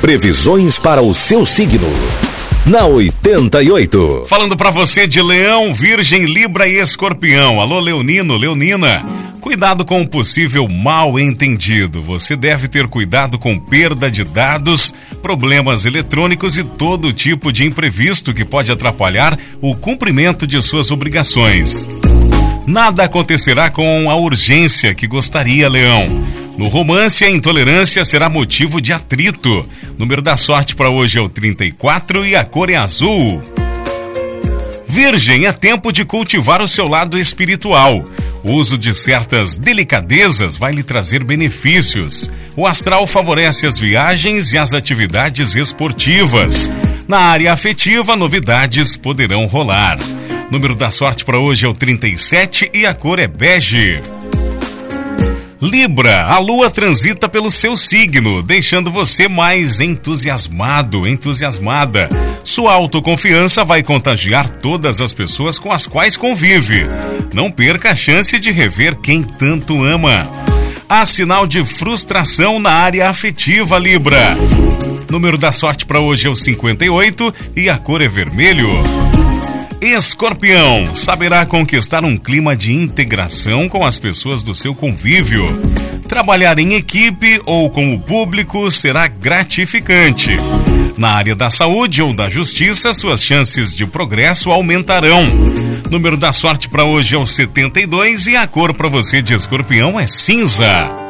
Previsões para o seu signo. Na 88. Falando para você de Leão, Virgem, Libra e Escorpião. Alô, Leonino, Leonina. Cuidado com o possível mal entendido. Você deve ter cuidado com perda de dados, problemas eletrônicos e todo tipo de imprevisto que pode atrapalhar o cumprimento de suas obrigações. Nada acontecerá com a urgência que gostaria, Leão. No romance, a intolerância será motivo de atrito. O número da sorte para hoje é o 34 e a cor é azul. Virgem, é tempo de cultivar o seu lado espiritual. O uso de certas delicadezas vai lhe trazer benefícios. O astral favorece as viagens e as atividades esportivas. Na área afetiva, novidades poderão rolar. Número da sorte para hoje é o 37 e a cor é bege. Libra, a lua transita pelo seu signo, deixando você mais entusiasmado, entusiasmada. Sua autoconfiança vai contagiar todas as pessoas com as quais convive. Não perca a chance de rever quem tanto ama. Há sinal de frustração na área afetiva, Libra. Número da sorte para hoje é o 58 e a cor é vermelho. Escorpião saberá conquistar um clima de integração com as pessoas do seu convívio. Trabalhar em equipe ou com o público será gratificante. Na área da saúde ou da justiça, suas chances de progresso aumentarão. Número da sorte para hoje é o 72 e a cor para você de escorpião é cinza.